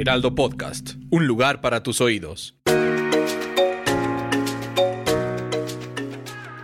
Heraldo Podcast, un lugar para tus oídos.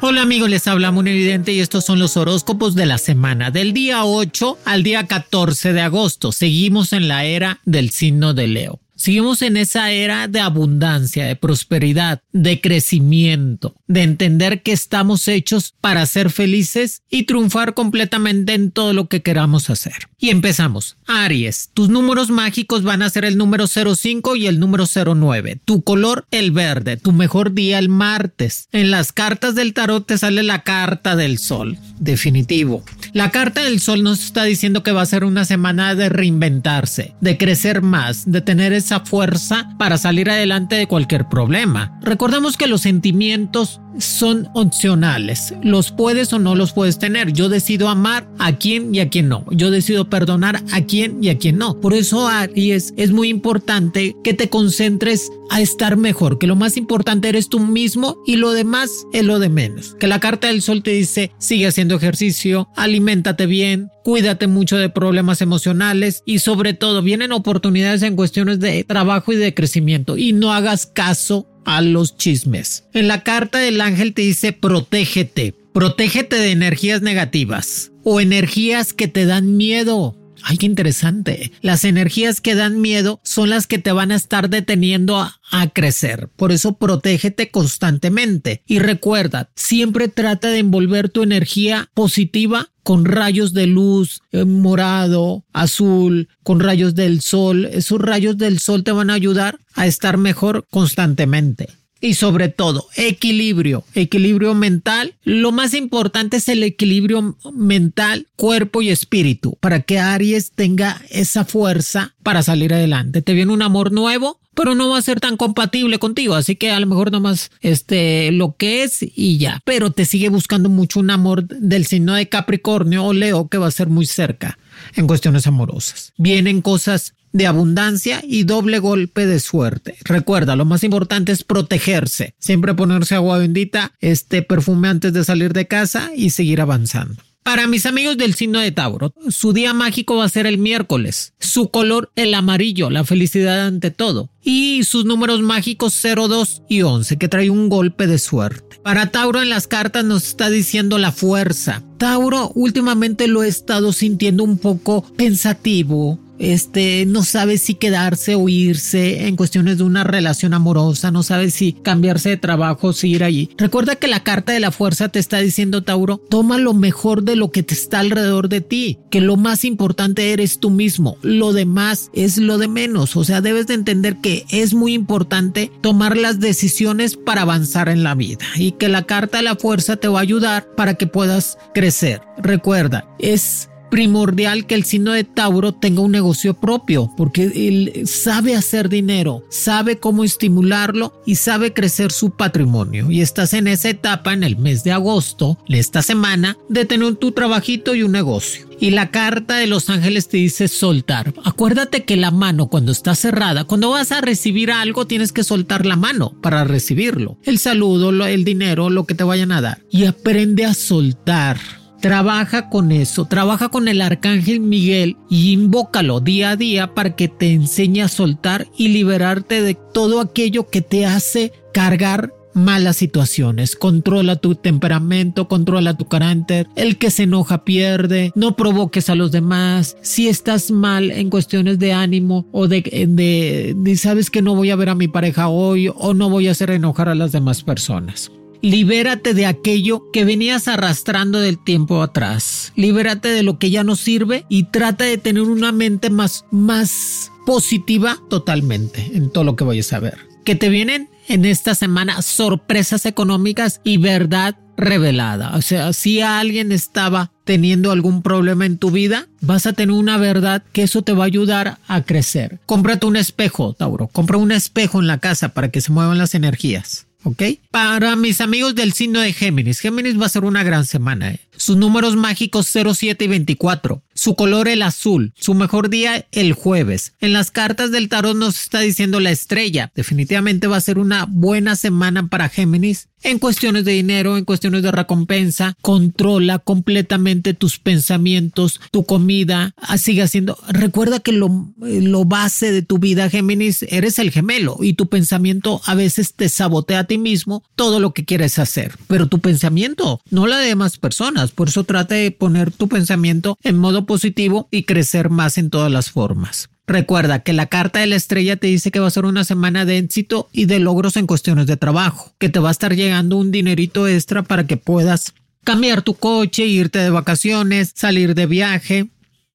Hola amigos, les habla Muy Evidente y estos son los horóscopos de la semana, del día 8 al día 14 de agosto. Seguimos en la era del signo de Leo. Seguimos en esa era de abundancia, de prosperidad, de crecimiento, de entender que estamos hechos para ser felices y triunfar completamente en todo lo que queramos hacer. Y empezamos. Aries, tus números mágicos van a ser el número 05 y el número 09. Tu color, el verde. Tu mejor día, el martes. En las cartas del tarot te sale la carta del sol. Definitivo. La carta del sol nos está diciendo que va a ser una semana de reinventarse, de crecer más, de tener esa fuerza para salir adelante de cualquier problema. Recordemos que los sentimientos son opcionales. Los puedes o no los puedes tener. Yo decido amar a quien y a quien no. Yo decido perdonar a quien y a quien no. Por eso, Aries, es muy importante que te concentres a estar mejor, que lo más importante eres tú mismo y lo demás es lo de menos. Que la carta del sol te dice, sigue haciendo ejercicio, aliméntate bien, cuídate mucho de problemas emocionales y sobre todo vienen oportunidades en cuestiones de trabajo y de crecimiento y no hagas caso a los chismes. En la carta del ángel te dice protégete, protégete de energías negativas o energías que te dan miedo. Ay, qué interesante. Las energías que dan miedo son las que te van a estar deteniendo a, crecer. Por eso protégete constantemente. Y recuerda, siempre trata de envolver tu energía positiva con rayos de luz eh, morado, azul, con rayos del sol. Esos rayos del sol te van a ayudar a estar mejor constantemente. Y sobre todo, equilibrio, equilibrio mental. Lo más importante es el equilibrio mental, cuerpo y espíritu, para que Aries tenga esa fuerza para salir adelante. Te viene un amor nuevo, pero no va a ser tan compatible contigo, así que a lo mejor nomás este lo que es y ya, pero te sigue buscando mucho un amor del signo de Capricornio o Leo que va a ser muy cerca en cuestiones amorosas. Vienen cosas de abundancia y doble golpe de suerte. Recuerda, lo más importante es protegerse, siempre ponerse agua bendita, este perfume antes de salir de casa y seguir avanzando. Para mis amigos del signo de Tauro, su día mágico va a ser el miércoles. Su color el amarillo, la felicidad ante todo. Y sus números mágicos 0, 2 y 11, que trae un golpe de suerte. Para Tauro en las cartas nos está diciendo la fuerza. Tauro últimamente lo he estado sintiendo un poco pensativo, este no sabe si quedarse o irse en cuestiones de una relación amorosa, no sabe si cambiarse de trabajo si ir allí. Recuerda que la carta de la fuerza te está diciendo, Tauro, toma lo mejor de lo que te está alrededor de ti, que lo más importante eres tú mismo, lo demás es lo de menos, o sea, debes de entender que es muy importante tomar las decisiones para avanzar en la vida y que la carta de la fuerza te va a ayudar para que puedas crecer. Recuerda, es primordial que el signo de Tauro tenga un negocio propio, porque él sabe hacer dinero, sabe cómo estimularlo y sabe crecer su patrimonio. Y estás en esa etapa en el mes de agosto, esta semana, de tener tu trabajito y un negocio. Y la carta de los ángeles te dice soltar. Acuérdate que la mano cuando está cerrada, cuando vas a recibir algo, tienes que soltar la mano para recibirlo. El saludo, el dinero, lo que te vayan a dar. Y aprende a soltar Trabaja con eso, trabaja con el arcángel Miguel y invócalo día a día para que te enseñe a soltar y liberarte de todo aquello que te hace cargar malas situaciones. Controla tu temperamento, controla tu carácter. El que se enoja pierde. No provoques a los demás. Si estás mal en cuestiones de ánimo o de, de, de sabes que no voy a ver a mi pareja hoy o no voy a hacer enojar a las demás personas. Libérate de aquello que venías arrastrando del tiempo atrás. Libérate de lo que ya no sirve y trata de tener una mente más, más positiva totalmente en todo lo que vayas a ver. Que te vienen en esta semana sorpresas económicas y verdad revelada. O sea, si alguien estaba teniendo algún problema en tu vida, vas a tener una verdad que eso te va a ayudar a crecer. Cómprate un espejo, Tauro. Compra un espejo en la casa para que se muevan las energías. ¿Ok? Para mis amigos del signo de Géminis, Géminis va a ser una gran semana. ¿eh? Sus números mágicos 07 y 24. Su color el azul. Su mejor día el jueves. En las cartas del tarot nos está diciendo la estrella. Definitivamente va a ser una buena semana para Géminis en cuestiones de dinero, en cuestiones de recompensa, controla completamente tus pensamientos, tu comida, ah, sigue haciendo. Recuerda que lo, lo base de tu vida, Géminis, eres el gemelo y tu pensamiento a veces te sabotea a ti mismo todo lo que quieres hacer, pero tu pensamiento, no la de demás personas. Por eso trata de poner tu pensamiento en modo positivo y crecer más en todas las formas. Recuerda que la carta de la estrella te dice que va a ser una semana de éxito y de logros en cuestiones de trabajo, que te va a estar llegando un dinerito extra para que puedas cambiar tu coche, irte de vacaciones, salir de viaje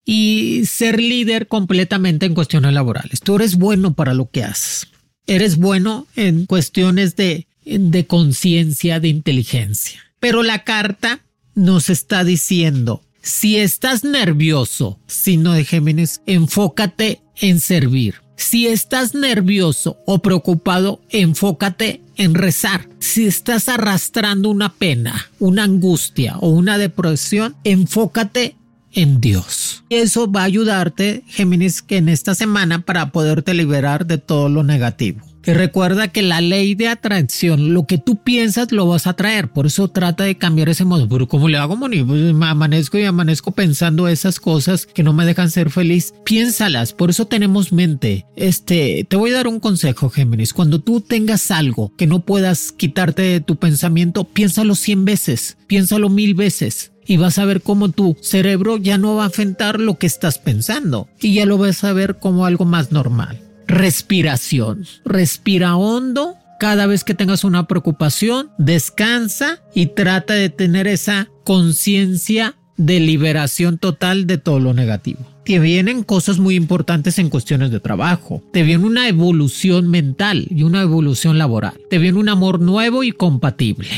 y ser líder completamente en cuestiones laborales. Tú eres bueno para lo que haces. Eres bueno en cuestiones de, de conciencia, de inteligencia. Pero la carta nos está diciendo si estás nervioso, signo de Géminis, enfócate en servir. Si estás nervioso o preocupado, enfócate en rezar. Si estás arrastrando una pena, una angustia o una depresión, enfócate en Dios. Eso va a ayudarte, Géminis, que en esta semana para poderte liberar de todo lo negativo. Y recuerda que la ley de atracción, lo que tú piensas lo vas a traer. Por eso trata de cambiar ese modo. Pero como le hago, Moni, pues me amanezco y amanezco pensando esas cosas que no me dejan ser feliz. Piénsalas. Por eso tenemos mente. Este, te voy a dar un consejo, Géminis. Cuando tú tengas algo que no puedas quitarte de tu pensamiento, piénsalo cien veces. Piénsalo mil veces y vas a ver cómo tu cerebro ya no va a afectar lo que estás pensando y ya lo vas a ver como algo más normal respiración. Respira hondo cada vez que tengas una preocupación, descansa y trata de tener esa conciencia de liberación total de todo lo negativo. Te vienen cosas muy importantes en cuestiones de trabajo. Te viene una evolución mental y una evolución laboral. Te viene un amor nuevo y compatible.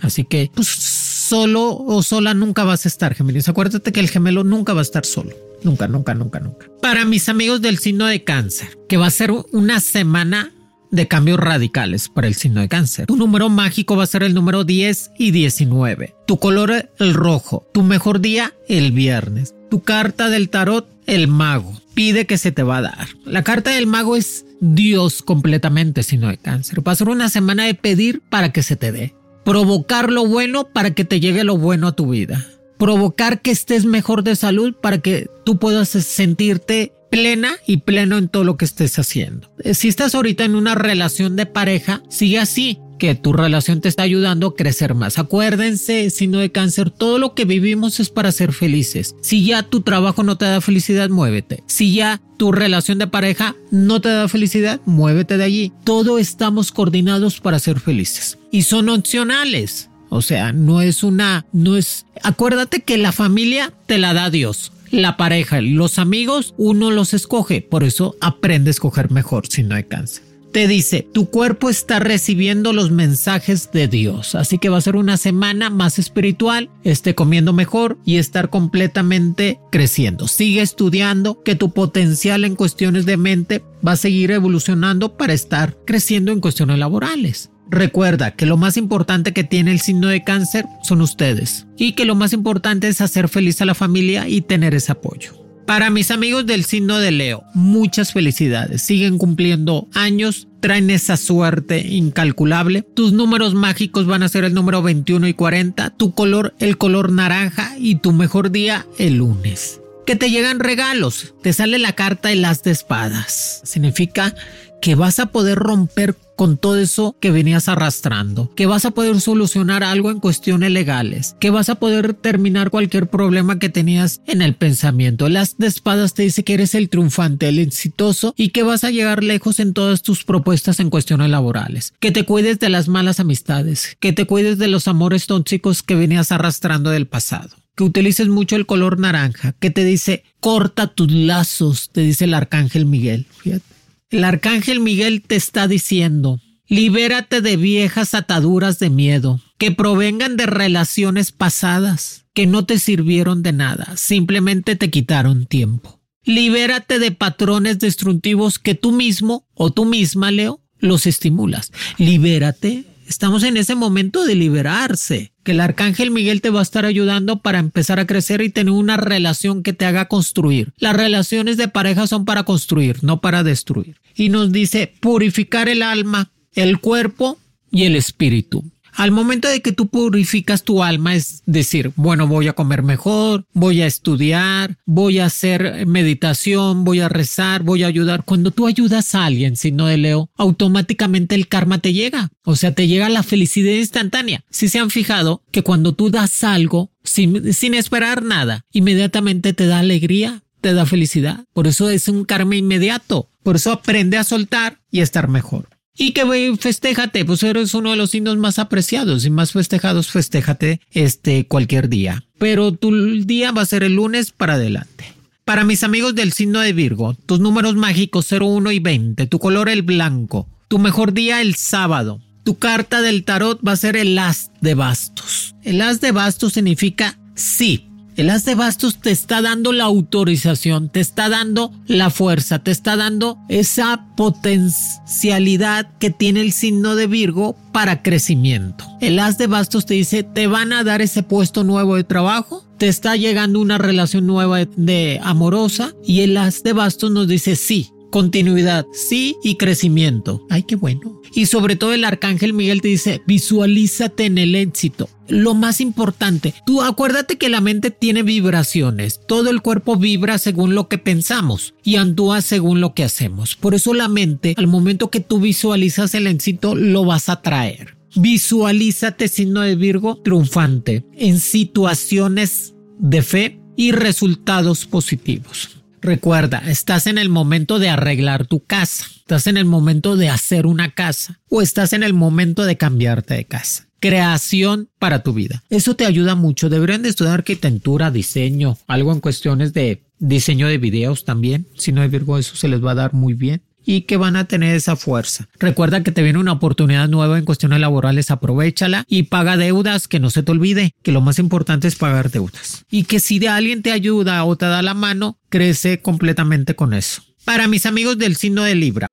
Así que, pues, solo o sola nunca vas a estar, Géminis. Acuérdate que el gemelo nunca va a estar solo. Nunca, nunca, nunca, nunca. Para mis amigos del signo de cáncer, que va a ser una semana de cambios radicales para el signo de cáncer. Tu número mágico va a ser el número 10 y 19. Tu color el rojo. Tu mejor día el viernes. Tu carta del tarot el mago. Pide que se te va a dar. La carta del mago es Dios completamente signo de cáncer. Va a ser una semana de pedir para que se te dé. Provocar lo bueno para que te llegue lo bueno a tu vida provocar que estés mejor de salud para que tú puedas sentirte plena y pleno en todo lo que estés haciendo. Eh, si estás ahorita en una relación de pareja, sigue así que tu relación te está ayudando a crecer más. Acuérdense, no de cáncer, todo lo que vivimos es para ser felices. Si ya tu trabajo no te da felicidad, muévete. Si ya tu relación de pareja no te da felicidad, muévete de allí. Todo estamos coordinados para ser felices. Y son opcionales. O sea, no es una, no es, acuérdate que la familia te la da Dios. La pareja, los amigos, uno los escoge. Por eso aprende a escoger mejor si no hay cáncer te dice, tu cuerpo está recibiendo los mensajes de Dios, así que va a ser una semana más espiritual, esté comiendo mejor y estar completamente creciendo. Sigue estudiando que tu potencial en cuestiones de mente va a seguir evolucionando para estar creciendo en cuestiones laborales. Recuerda que lo más importante que tiene el signo de cáncer son ustedes y que lo más importante es hacer feliz a la familia y tener ese apoyo. Para mis amigos del signo de Leo, muchas felicidades. Siguen cumpliendo años, traen esa suerte incalculable. Tus números mágicos van a ser el número 21 y 40, tu color el color naranja y tu mejor día el lunes. Que te llegan regalos, te sale la carta de las de espadas. Significa que vas a poder romper con todo eso que venías arrastrando, que vas a poder solucionar algo en cuestiones legales, que vas a poder terminar cualquier problema que tenías en el pensamiento. Las de espadas te dice que eres el triunfante, el exitoso y que vas a llegar lejos en todas tus propuestas en cuestiones laborales, que te cuides de las malas amistades, que te cuides de los amores tóxicos que venías arrastrando del pasado que utilices mucho el color naranja, que te dice corta tus lazos, te dice el arcángel Miguel. Fíjate. El arcángel Miguel te está diciendo Libérate de viejas ataduras de miedo que provengan de relaciones pasadas que no te sirvieron de nada, simplemente te quitaron tiempo. Libérate de patrones destructivos que tú mismo o tú misma, Leo, los estimulas. Libérate. Estamos en ese momento de liberarse, que el arcángel Miguel te va a estar ayudando para empezar a crecer y tener una relación que te haga construir. Las relaciones de pareja son para construir, no para destruir. Y nos dice purificar el alma, el cuerpo y el espíritu. Al momento de que tú purificas tu alma, es decir, bueno, voy a comer mejor, voy a estudiar, voy a hacer meditación, voy a rezar, voy a ayudar. Cuando tú ayudas a alguien, no de Leo, automáticamente el karma te llega. O sea, te llega la felicidad instantánea. Si se han fijado que cuando tú das algo sin, sin esperar nada, inmediatamente te da alegría, te da felicidad. Por eso es un karma inmediato. Por eso aprende a soltar y a estar mejor. Y que festéjate, pues eres uno de los signos más apreciados y más festejados, festéjate este cualquier día. Pero tu día va a ser el lunes para adelante. Para mis amigos del signo de Virgo, tus números mágicos 01 y 20, tu color el blanco, tu mejor día el sábado. Tu carta del tarot va a ser el as de bastos. El as de bastos significa sí, el as de bastos te está dando la autorización, te está dando la fuerza, te está dando esa potencialidad que tiene el signo de Virgo para crecimiento. El as de bastos te dice, te van a dar ese puesto nuevo de trabajo, te está llegando una relación nueva de amorosa y el as de bastos nos dice, sí, continuidad, sí y crecimiento. Ay, qué bueno. Y sobre todo el arcángel Miguel te dice, visualízate en el éxito. Lo más importante, tú acuérdate que la mente tiene vibraciones, todo el cuerpo vibra según lo que pensamos y actúa según lo que hacemos. Por eso la mente, al momento que tú visualizas el éxito, lo vas a traer. Visualízate signo de Virgo triunfante en situaciones de fe y resultados positivos. Recuerda, estás en el momento de arreglar tu casa, estás en el momento de hacer una casa o estás en el momento de cambiarte de casa. Creación para tu vida. Eso te ayuda mucho. Deberían de estudiar arquitectura, diseño, algo en cuestiones de diseño de videos también. Si no hay Virgo, eso se les va a dar muy bien y que van a tener esa fuerza. Recuerda que te viene una oportunidad nueva en cuestiones laborales, aprovechala y paga deudas, que no se te olvide que lo más importante es pagar deudas. Y que si de alguien te ayuda o te da la mano, crece completamente con eso. Para mis amigos del signo de Libra.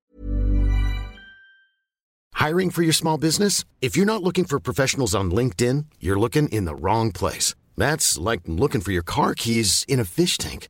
Hiring for your small business? If you're not looking for professionals on LinkedIn, you're looking in the wrong place. That's like looking for your car keys in a fish tank.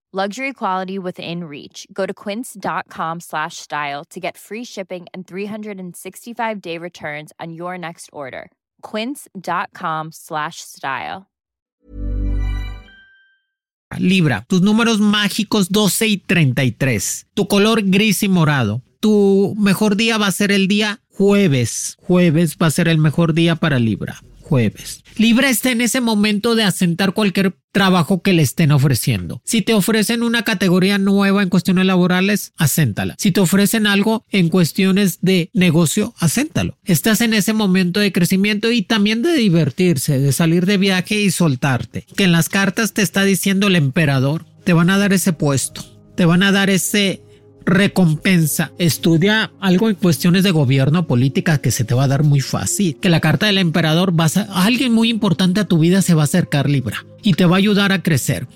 Luxury quality within reach. Go to quince.com slash style to get free shipping and 365 day returns on your next order. Quince.com slash style. Libra, tus números mágicos 12 y 33. Tu color gris y morado. Tu mejor día va a ser el día jueves. Jueves va a ser el mejor día para Libra. Jueves. Está en ese momento de asentar cualquier trabajo que le estén ofreciendo. Si te ofrecen una categoría nueva en cuestiones laborales, aséntala. Si te ofrecen algo en cuestiones de negocio, aséntalo. Estás en ese momento de crecimiento y también de divertirse, de salir de viaje y soltarte. Que en las cartas te está diciendo el emperador, te van a dar ese puesto, te van a dar ese recompensa. Estudia algo en cuestiones de gobierno, política, que se te va a dar muy fácil. Que la carta del emperador vas a, alguien muy importante a tu vida se va a acercar Libra y te va a ayudar a crecer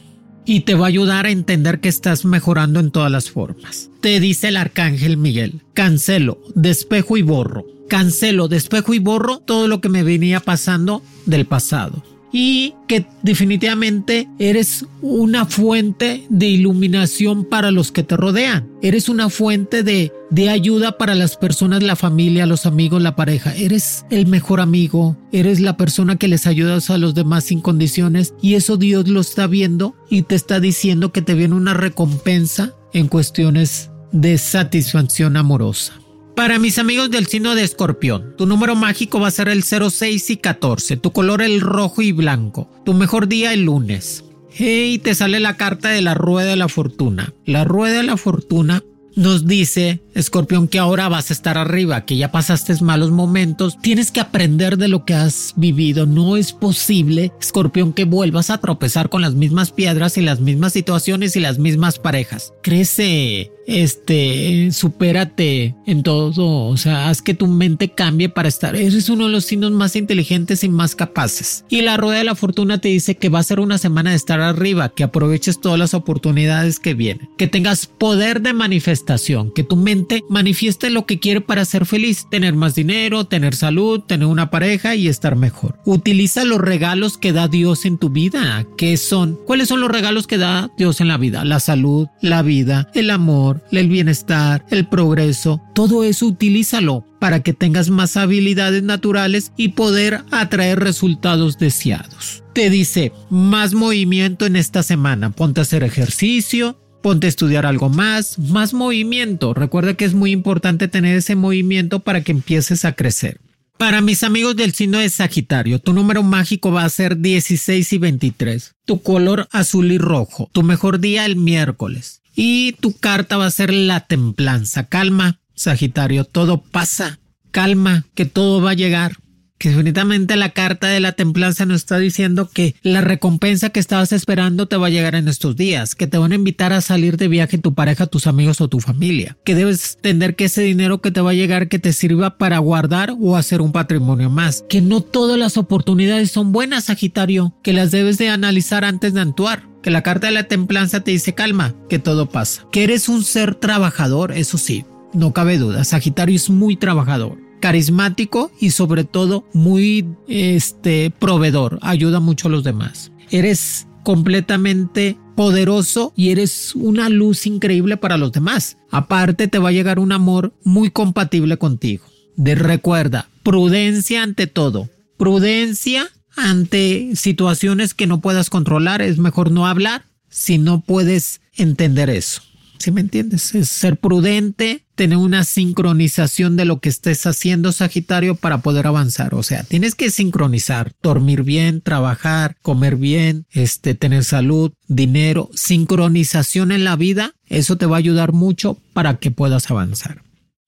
y te va a ayudar a entender que estás mejorando en todas las formas. Te dice el arcángel Miguel, cancelo, despejo y borro. Cancelo, despejo y borro todo lo que me venía pasando del pasado y que definitivamente eres una fuente de iluminación para los que te rodean. Eres una fuente de, de ayuda para las personas, la familia, los amigos, la pareja. Eres el mejor amigo, eres la persona que les ayudas a los demás sin condiciones y eso Dios lo está viendo y te está diciendo que te viene una recompensa en cuestiones de satisfacción amorosa. Para mis amigos del signo de escorpión, tu número mágico va a ser el 06 y 14, tu color el rojo y blanco, tu mejor día el lunes. Hey, te sale la carta de la rueda de la fortuna. La rueda de la fortuna nos dice, Escorpión, que ahora vas a estar arriba, que ya pasaste malos momentos, tienes que aprender de lo que has vivido. No es posible, Escorpión, que vuelvas a tropezar con las mismas piedras y las mismas situaciones y las mismas parejas. Crece, este, supérate en todo, o sea, haz que tu mente cambie para estar. Ese es uno de los signos más inteligentes y más capaces. Y la rueda de la fortuna te dice que va a ser una semana de estar arriba, que aproveches todas las oportunidades que vienen, que tengas poder de manifestación, que tu mente manifieste lo que quiere para ser feliz, tener más dinero, tener salud, tener una pareja y estar mejor. Utiliza los regalos que da Dios en tu vida. ¿Qué son? ¿Cuáles son los regalos que da Dios en la vida? La salud, la vida, el amor, el bienestar, el progreso, todo eso utilízalo para que tengas más habilidades naturales y poder atraer resultados deseados. Te dice, más movimiento en esta semana, ponte a hacer ejercicio, ponte a estudiar algo más, más movimiento. Recuerda que es muy importante tener ese movimiento para que empieces a crecer. Para mis amigos del signo de Sagitario, tu número mágico va a ser 16 y 23. Tu color azul y rojo. Tu mejor día el miércoles. Y tu carta va a ser la templanza. Calma, Sagitario, todo pasa. Calma, que todo va a llegar. Que definitivamente la carta de la templanza nos está diciendo que la recompensa que estabas esperando te va a llegar en estos días, que te van a invitar a salir de viaje tu pareja, tus amigos o tu familia, que debes entender que ese dinero que te va a llegar que te sirva para guardar o hacer un patrimonio más, que no todas las oportunidades son buenas, Sagitario, que las debes de analizar antes de actuar que la carta de la templanza te dice calma, que todo pasa, que eres un ser trabajador, eso sí, no cabe duda, Sagitario es muy trabajador, carismático y sobre todo muy este proveedor, ayuda mucho a los demás. Eres completamente poderoso y eres una luz increíble para los demás. Aparte te va a llegar un amor muy compatible contigo. De recuerda, prudencia ante todo. Prudencia ante situaciones que no puedas controlar, es mejor no hablar si no puedes entender eso. ¿Sí me entiendes? Es ser prudente, tener una sincronización de lo que estés haciendo, Sagitario, para poder avanzar. O sea, tienes que sincronizar, dormir bien, trabajar, comer bien, este, tener salud, dinero, sincronización en la vida. Eso te va a ayudar mucho para que puedas avanzar.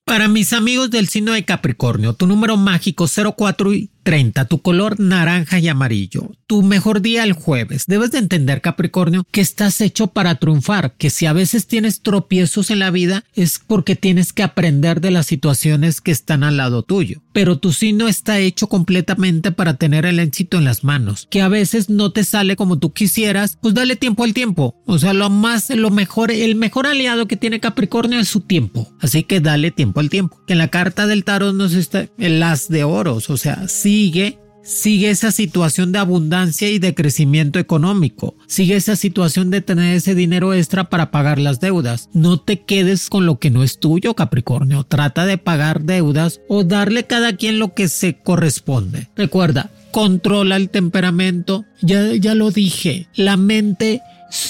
Para mis amigos del signo de Capricornio, tu número mágico 04 y 30, tu color naranja y amarillo. Tu mejor día el jueves. Debes de entender, Capricornio, que estás hecho para triunfar, que si a veces tienes tropiezos en la vida es porque tienes que aprender de las situaciones que están al lado tuyo. Pero tu signo está hecho completamente para tener el éxito en las manos. Que a veces no te sale como tú quisieras, pues dale tiempo al tiempo. O sea, lo más, lo mejor, el mejor aliado que tiene Capricornio es su tiempo. Así que dale tiempo al tiempo. Que en la carta del tarot nos está el as de oros. O sea, sí sigue sigue esa situación de abundancia y de crecimiento económico. Sigue esa situación de tener ese dinero extra para pagar las deudas. No te quedes con lo que no es tuyo, Capricornio. Trata de pagar deudas o darle cada quien lo que se corresponde. Recuerda, controla el temperamento. Ya, ya lo dije, la mente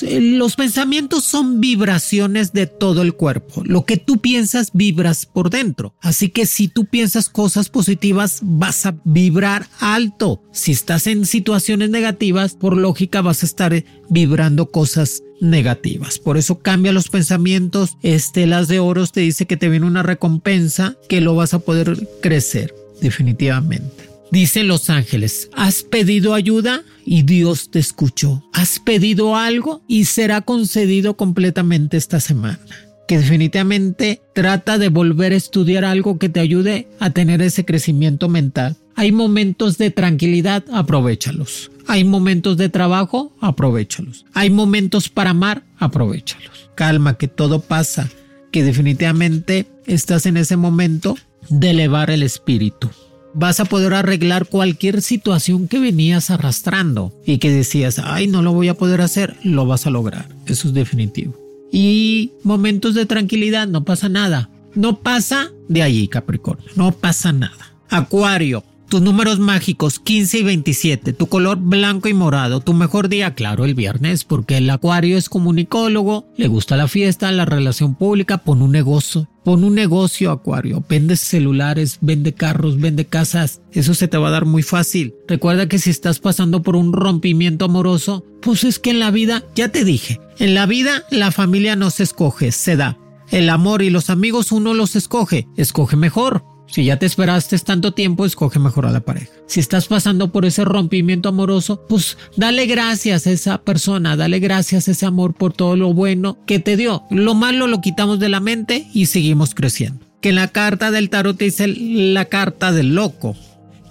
los pensamientos son vibraciones de todo el cuerpo. Lo que tú piensas vibras por dentro. Así que si tú piensas cosas positivas vas a vibrar alto. Si estás en situaciones negativas, por lógica vas a estar vibrando cosas negativas. Por eso cambia los pensamientos. Estelas de oros te dice que te viene una recompensa que lo vas a poder crecer definitivamente. Dice Los Ángeles, has pedido ayuda y Dios te escuchó. Has pedido algo y será concedido completamente esta semana. que definitivamente trata de volver a estudiar algo que te ayude a tener ese crecimiento mental. Hay momentos de tranquilidad, aprovechalos. Hay momentos de trabajo, aprovechalos. Hay momentos para amar, aprovechalos. Calma, que todo pasa, que definitivamente estás en ese momento de elevar el espíritu. Vas a poder arreglar cualquier situación que venías arrastrando y que decías, ay, no lo voy a poder hacer, lo vas a lograr. Eso es definitivo y momentos de tranquilidad, no pasa nada. No pasa de allí, Capricornio, no pasa nada. Acuario, tus números mágicos 15 y 27, tu color blanco y morado, tu mejor día, claro, el viernes, porque el acuario es comunicólogo, le gusta la fiesta, la relación pública, pon un negocio, pon un negocio acuario, vende celulares, vende carros, vende casas, eso se te va a dar muy fácil. Recuerda que si estás pasando por un rompimiento amoroso, pues es que en la vida, ya te dije, en la vida la familia no se escoge, se da. El amor y los amigos uno los escoge, escoge mejor. Si ya te esperaste tanto tiempo, escoge mejor a la pareja. Si estás pasando por ese rompimiento amoroso, pues dale gracias a esa persona, dale gracias a ese amor por todo lo bueno que te dio. Lo malo lo quitamos de la mente y seguimos creciendo. Que la carta del tarot te dice la carta del loco.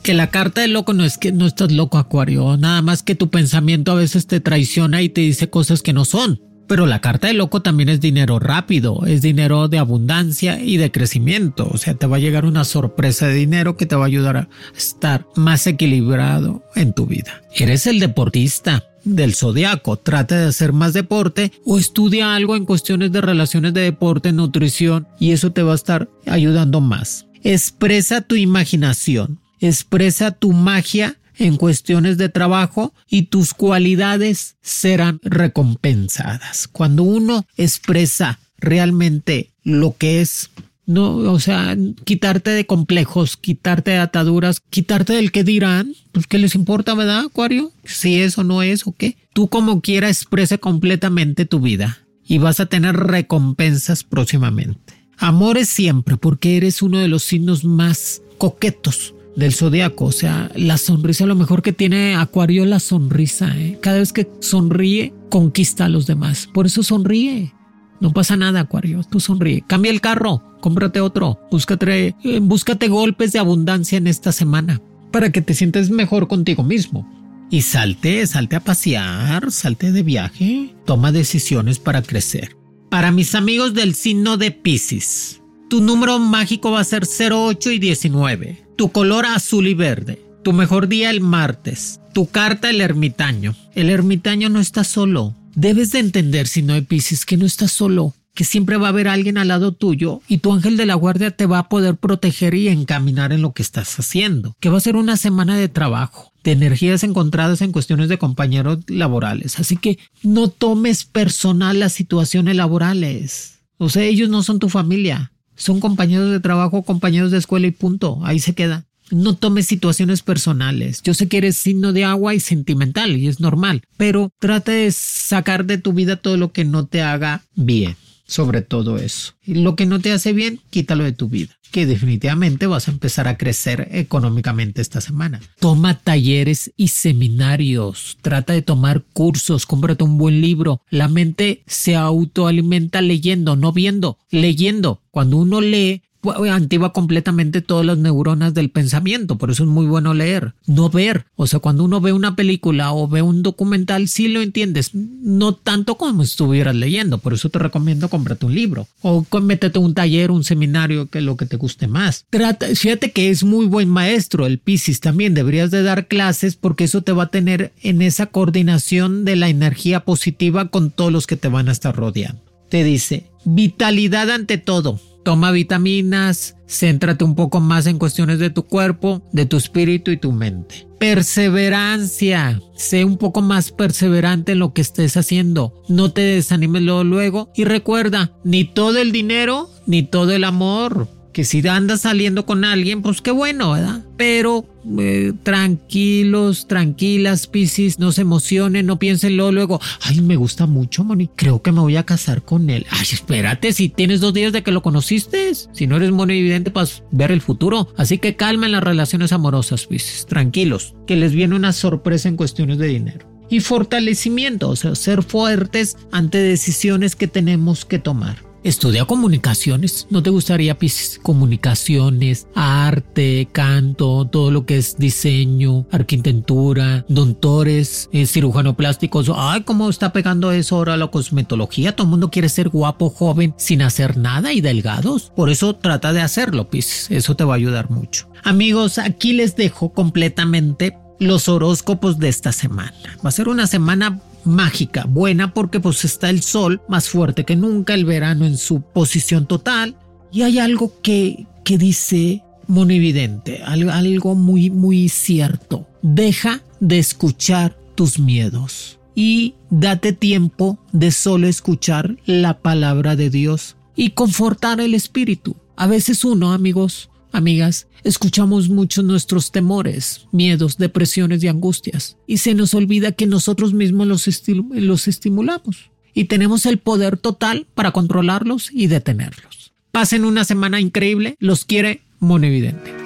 Que la carta del loco no es que no estás loco, Acuario, nada más que tu pensamiento a veces te traiciona y te dice cosas que no son. Pero la carta de loco también es dinero rápido, es dinero de abundancia y de crecimiento. O sea, te va a llegar una sorpresa de dinero que te va a ayudar a estar más equilibrado en tu vida. Eres el deportista del zodiaco. Trata de hacer más deporte o estudia algo en cuestiones de relaciones de deporte, nutrición y eso te va a estar ayudando más. Expresa tu imaginación, expresa tu magia en cuestiones de trabajo y tus cualidades serán recompensadas. Cuando uno expresa realmente lo que es no, o sea, quitarte de complejos, quitarte de ataduras, quitarte del que dirán, pues qué les importa, ¿verdad, Acuario? Si es o no es o qué. Tú como quiera expresa completamente tu vida y vas a tener recompensas próximamente. Amores siempre, porque eres uno de los signos más coquetos del zodiaco. O sea, la sonrisa, lo mejor que tiene Acuario la sonrisa. ¿eh? Cada vez que sonríe, conquista a los demás. Por eso sonríe. No pasa nada, Acuario. Tú sonríe. Cambia el carro, cómprate otro. Búscate, eh, búscate golpes de abundancia en esta semana para que te sientes mejor contigo mismo. Y salte, salte a pasear, salte de viaje. Toma decisiones para crecer. Para mis amigos del signo de Pisces, tu número mágico va a ser 08 y 19 tu color azul y verde. Tu mejor día el martes. Tu carta el ermitaño. El ermitaño no está solo. Debes de entender, si no hay Pisces, que no estás solo, que siempre va a haber alguien al lado tuyo y tu ángel de la guardia te va a poder proteger y encaminar en lo que estás haciendo. Que va a ser una semana de trabajo, de energías encontradas en cuestiones de compañeros laborales. Así que no tomes personal las situaciones laborales. O sea, ellos no son tu familia. Son compañeros de trabajo, compañeros de escuela y punto. Ahí se queda. No tomes situaciones personales. Yo sé que eres signo de agua y sentimental y es normal, pero trata de sacar de tu vida todo lo que no te haga bien sobre todo eso. Y lo que no te hace bien, quítalo de tu vida, que definitivamente vas a empezar a crecer económicamente esta semana. Toma talleres y seminarios, trata de tomar cursos, cómprate un buen libro. La mente se autoalimenta leyendo, no viendo, leyendo. Cuando uno lee, activa completamente todas las neuronas del pensamiento, por eso es muy bueno leer, no ver. O sea, cuando uno ve una película o ve un documental, sí lo entiendes, no tanto como estuvieras leyendo, por eso te recomiendo cómprate un libro o métete un taller, un seminario, que lo que te guste más. Trata, fíjate que es muy buen maestro el Piscis también, deberías de dar clases porque eso te va a tener en esa coordinación de la energía positiva con todos los que te van a estar rodeando. Te dice, vitalidad ante todo Toma vitaminas, céntrate un poco más en cuestiones de tu cuerpo, de tu espíritu y tu mente. Perseverancia. Sé un poco más perseverante en lo que estés haciendo. No te desanimes luego, luego. Y recuerda, ni todo el dinero, ni todo el amor que si andas saliendo con alguien, pues qué bueno, ¿verdad? Pero eh, tranquilos, tranquilas, Piscis, no se emocionen, no piensen luego, ay, me gusta mucho, Moni, creo que me voy a casar con él. Ay, espérate, si tienes dos días de que lo conociste, si no eres muy evidente para ver el futuro. Así que calmen las relaciones amorosas, Piscis, tranquilos, que les viene una sorpresa en cuestiones de dinero. Y fortalecimiento, o sea, ser fuertes ante decisiones que tenemos que tomar Estudia comunicaciones. ¿No te gustaría Pisces? Comunicaciones, arte, canto, todo lo que es diseño, arquitectura, doctores, eh, cirujano plásticos. Ay, cómo está pegando eso ahora la cosmetología. Todo el mundo quiere ser guapo, joven, sin hacer nada y delgados. Por eso trata de hacerlo, Pisces. Eso te va a ayudar mucho. Amigos, aquí les dejo completamente los horóscopos de esta semana. Va a ser una semana mágica, buena porque pues está el sol más fuerte que nunca, el verano en su posición total y hay algo que, que dice monividente, algo, algo muy muy cierto. Deja de escuchar tus miedos y date tiempo de solo escuchar la palabra de Dios y confortar el espíritu. A veces uno, amigos, amigas, escuchamos mucho nuestros temores, miedos, depresiones y angustias, y se nos olvida que nosotros mismos los, los estimulamos y tenemos el poder total para controlarlos y detenerlos. Pasen una semana increíble, los quiere Monividente.